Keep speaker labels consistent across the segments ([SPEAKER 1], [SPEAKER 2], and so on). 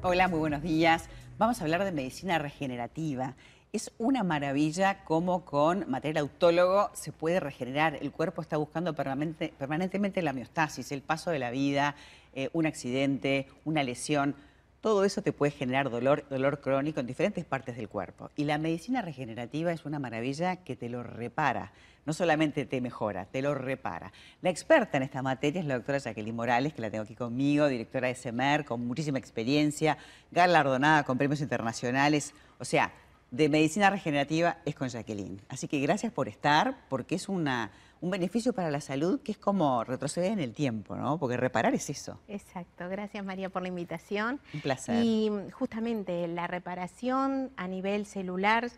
[SPEAKER 1] Hola, muy buenos días. Vamos a hablar de medicina regenerativa. Es una maravilla cómo con material autólogo se puede regenerar. El cuerpo está buscando permanentemente la homeostasis, el paso de la vida, eh, un accidente, una lesión. Todo eso te puede generar dolor, dolor crónico en diferentes partes del cuerpo. Y la medicina regenerativa es una maravilla que te lo repara. No solamente te mejora, te lo repara. La experta en esta materia es la doctora Jacqueline Morales, que la tengo aquí conmigo, directora de SEMER, con muchísima experiencia, galardonada con premios internacionales. O sea, de medicina regenerativa es con Jacqueline. Así que gracias por estar, porque es una un beneficio para la salud que es como retroceder en el tiempo, ¿no? Porque reparar es eso.
[SPEAKER 2] Exacto, gracias María por la invitación.
[SPEAKER 1] Un placer.
[SPEAKER 2] Y justamente la reparación a nivel celular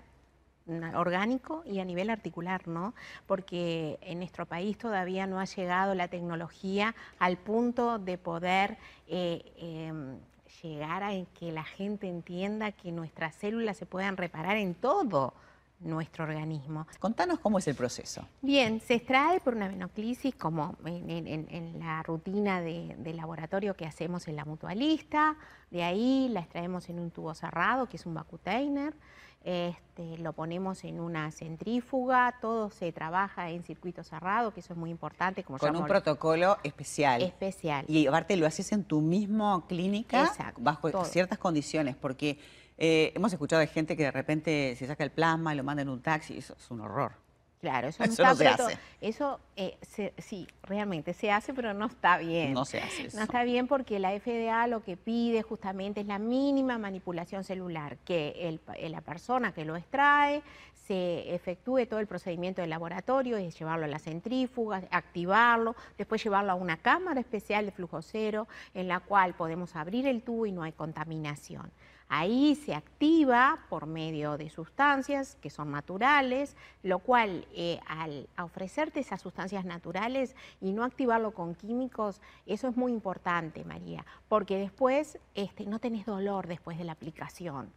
[SPEAKER 2] orgánico y a nivel articular, ¿no? Porque en nuestro país todavía no ha llegado la tecnología al punto de poder eh, em, llegar a que la gente entienda que nuestras células se puedan reparar en todo nuestro organismo.
[SPEAKER 1] Contanos cómo es el proceso.
[SPEAKER 2] Bien, se extrae por una venoclisis como en, la rutina de, laboratorio que hacemos en la mutualista, de ahí la extraemos en un tubo cerrado que es un vacutainer, este, lo ponemos en una centrífuga, todo se trabaja en circuito cerrado, que eso es muy importante.
[SPEAKER 1] Como Con un protocolo especial.
[SPEAKER 2] Especial.
[SPEAKER 1] Y aparte lo haces en tu mismo clínica bajo ciertas condiciones, porque eh, hemos escuchado de gente que de repente se saca el plasma y lo manda en un taxi, eso es un horror.
[SPEAKER 2] Claro, eso,
[SPEAKER 1] no, se hace.
[SPEAKER 2] Eso eh, sí, realmente se hace, pero no está bien.
[SPEAKER 1] No se hace eso.
[SPEAKER 2] No está bien porque la FDA lo que pide justamente es la mínima manipulación celular, que la persona que lo extrae se efectúe todo el procedimiento del laboratorio, es llevarlo a la centrífuga, activarlo, después llevarlo a una cámara especial de flujo cero en la cual podemos abrir el tubo y no hay contaminación. Ahí se activa por medio de sustancias que son naturales, lo cual eh, al ofrecerte esas sustancias naturales y no activarlo con químicos, eso es muy importante, María, porque después este, no tenés dolor después de la aplicación.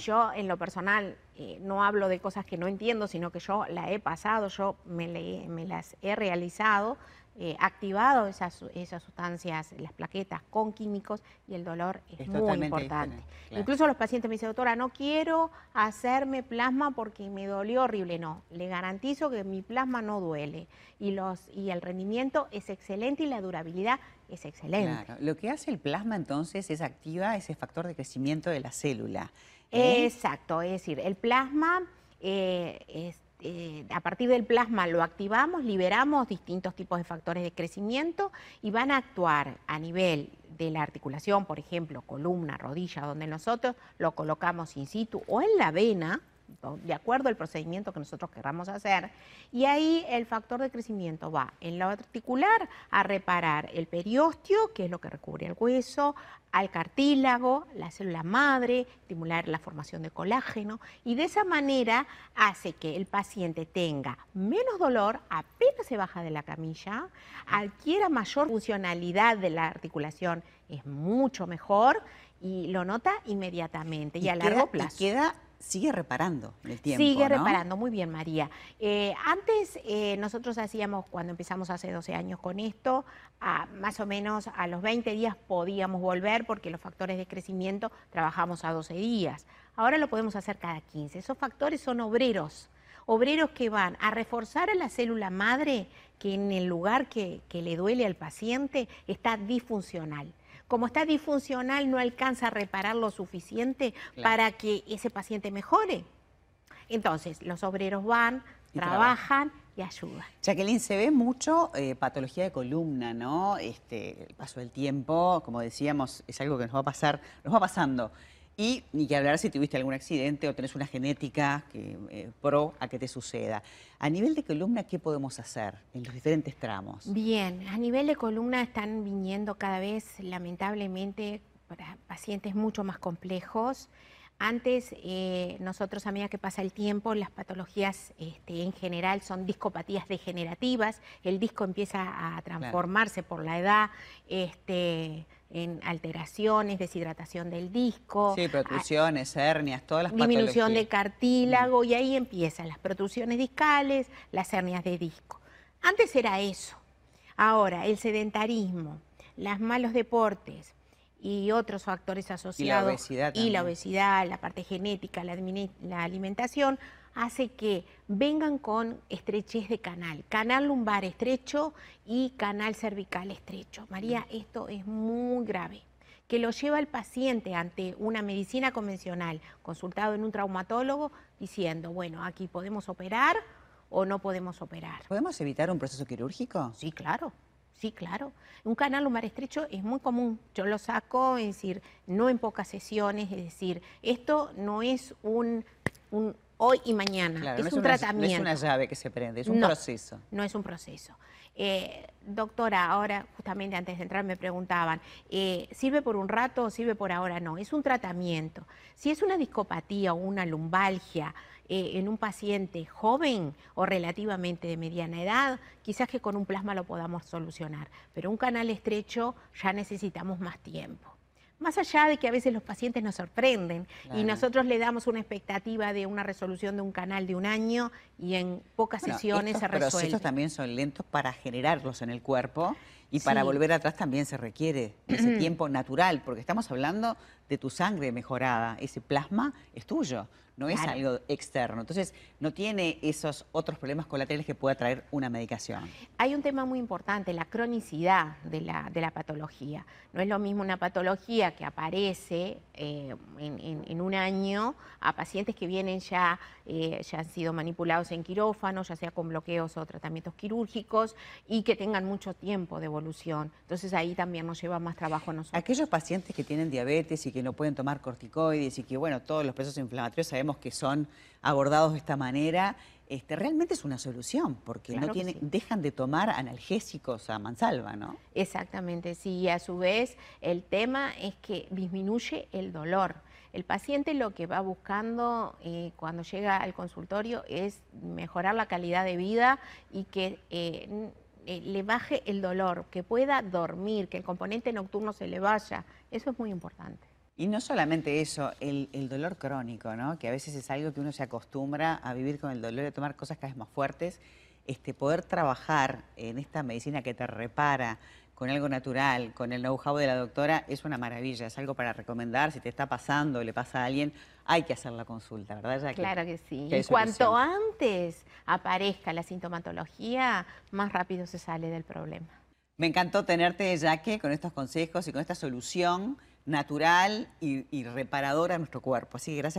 [SPEAKER 2] Yo en lo personal eh, no hablo de cosas que no entiendo, sino que yo la he pasado, yo me, me las he realizado eh, activado esas, esas sustancias, las plaquetas con químicos y el dolor es, muy importante. Incluso los pacientes me dicen, doctora, no quiero hacerme plasma porque me dolió horrible. No, le garantizo que mi plasma no duele y, los, y el rendimiento es excelente y la durabilidad es excelente.
[SPEAKER 1] Lo que hace el plasma entonces es activa ese factor de crecimiento de la célula.
[SPEAKER 2] ¿eh? Exacto, es decir, el plasma eh, es eh, a partir del plasma lo activamos, liberamos distintos tipos de factores de crecimiento y van a actuar a nivel de la articulación, por ejemplo, columna, rodilla, donde nosotros lo colocamos in situ o en la vena, de acuerdo al procedimiento que nosotros queramos hacer, y ahí el factor de crecimiento va en lo articular a reparar el periósteo, que es lo que recubre el hueso, al cartílago, la célula madre, estimular la formación de colágeno, y de esa manera hace que el paciente tenga menos dolor, apenas se baja de la camilla, adquiera mayor funcionalidad de la articulación, es mucho mejor y lo nota inmediatamente y, a largo plazo
[SPEAKER 1] sigue reparando el tiempo.
[SPEAKER 2] Sigue reparando, muy bien María. Eh, antes eh, nosotros hacíamos, cuando empezamos hace 12 años con esto, más o menos a los 20 días podíamos volver porque los factores de crecimiento trabajamos a 12 días. Ahora lo podemos hacer cada 15. Esos factores son obreros, obreros que van a reforzar a la célula madre que en el lugar que le duele al paciente está disfuncional como está disfuncional, no alcanza a reparar lo suficiente para que ese paciente mejore. Entonces, los obreros van, trabajan y ayudan.
[SPEAKER 1] Jacqueline, se ve mucho eh, patología de columna, ¿no? Este, el paso del tiempo, como decíamos, es algo que nos va a pasar, nos va pasando. Y ni que hablar si tuviste algún accidente o tenés una genética que, eh, pro a que te suceda. A nivel de columna, ¿qué podemos hacer en los diferentes tramos?
[SPEAKER 2] Bien, a nivel de columna están viniendo cada vez, lamentablemente, pacientes mucho más complejos. Antes, eh, nosotros a medida que pasa el tiempo, las patologías este, en general son discopatías degenerativas, el disco empieza a transformarse por la edad, este, en alteraciones, deshidratación del disco.
[SPEAKER 1] Sí, protrusiones, hernias, todas las
[SPEAKER 2] Disminución de cartílago y ahí empiezan las protrusiones discales, las hernias de disco. Antes era eso. Ahora, el sedentarismo, los malos deportes, y otros factores asociados.
[SPEAKER 1] obesidad
[SPEAKER 2] Y la obesidad, la parte genética, la, la alimentación, hace que vengan con estrechez de canal, canal lumbar estrecho y canal cervical estrecho. María, esto es muy grave que lo lleva el paciente ante una medicina convencional, consultado en un traumatólogo, diciendo, bueno, aquí podemos operar o no podemos operar.
[SPEAKER 1] ¿Podemos evitar un proceso quirúrgico?
[SPEAKER 2] Sí, claro. Sí, claro. Un canal lumbar estrecho es muy común. Yo lo saco, es decir, no en pocas sesiones, es decir, esto no es un, un hoy y mañana,
[SPEAKER 1] Claro,
[SPEAKER 2] es
[SPEAKER 1] no
[SPEAKER 2] un
[SPEAKER 1] una, no
[SPEAKER 2] tratamiento.
[SPEAKER 1] es una llave que se prende, es un
[SPEAKER 2] No.
[SPEAKER 1] proceso.
[SPEAKER 2] No es un proceso. Eh, doctora, ahora justamente antes de entrar me preguntaban, eh, ¿sirve por un rato o sirve por ahora? No, es un tratamiento. Si es una discopatía o una lumbalgia eh, en un paciente joven o relativamente de mediana edad, quizás que con un plasma lo podamos solucionar, pero un canal estrecho ya necesitamos más tiempo. Más allá de que a veces los pacientes nos sorprenden y nosotros le damos una expectativa de una resolución de un canal de un año y en pocas
[SPEAKER 1] Bueno,
[SPEAKER 2] sesiones
[SPEAKER 1] estos
[SPEAKER 2] se resuelve.
[SPEAKER 1] procesos también son lentos para generarlos en el cuerpo y para volver atrás también se requiere ese tiempo natural, porque estamos hablando de tu sangre mejorada, ese plasma es tuyo, no es algo externo. Entonces, no tiene esos otros problemas colaterales que pueda traer una medicación.
[SPEAKER 2] Hay un tema muy importante, la cronicidad de la, de la patología. No es lo mismo una patología que aparece eh, en, en- en un año a pacientes que vienen ya, eh, ya han sido manipulados en quirófano, ya sea con bloqueos o tratamientos quirúrgicos, y que tengan mucho tiempo de evolución. Entonces ahí también nos lleva más trabajo a nosotros.
[SPEAKER 1] Aquellos pacientes que tienen diabetes y que no pueden tomar corticoides y que, bueno, todos los procesos inflamatorios sabemos que son abordados de esta manera, este, realmente es una solución, porque
[SPEAKER 2] Claro
[SPEAKER 1] no
[SPEAKER 2] que
[SPEAKER 1] tiene,
[SPEAKER 2] sí.
[SPEAKER 1] dejan de tomar analgésicos a mansalva, ¿no?
[SPEAKER 2] Exactamente, sí, y a su vez el tema es que disminuye el dolor. El paciente lo que va buscando eh, cuando llega al consultorio es mejorar la calidad de vida y que eh, eh, le baje el dolor, que pueda dormir, que el componente nocturno se le vaya. Eso es muy importante.
[SPEAKER 1] Y no solamente eso, el, el dolor crónico, ¿no? Que a veces es algo que uno se acostumbra a vivir con el dolor y a tomar cosas cada vez más fuertes. Este, poder trabajar en esta medicina que te repara con algo natural, con el know-how de la doctora, es una maravilla, es algo para recomendar. Si te está pasando o le pasa a alguien, hay que hacer la consulta, ¿verdad? Jackie?
[SPEAKER 2] Claro que sí.
[SPEAKER 1] que
[SPEAKER 2] Y cuanto antes aparezca la sintomatología, más rápido se sale del problema.
[SPEAKER 1] Me encantó tenerte, Jaque, con estos consejos y con esta solución natural y, y a nuestro cuerpo. Así que gracias.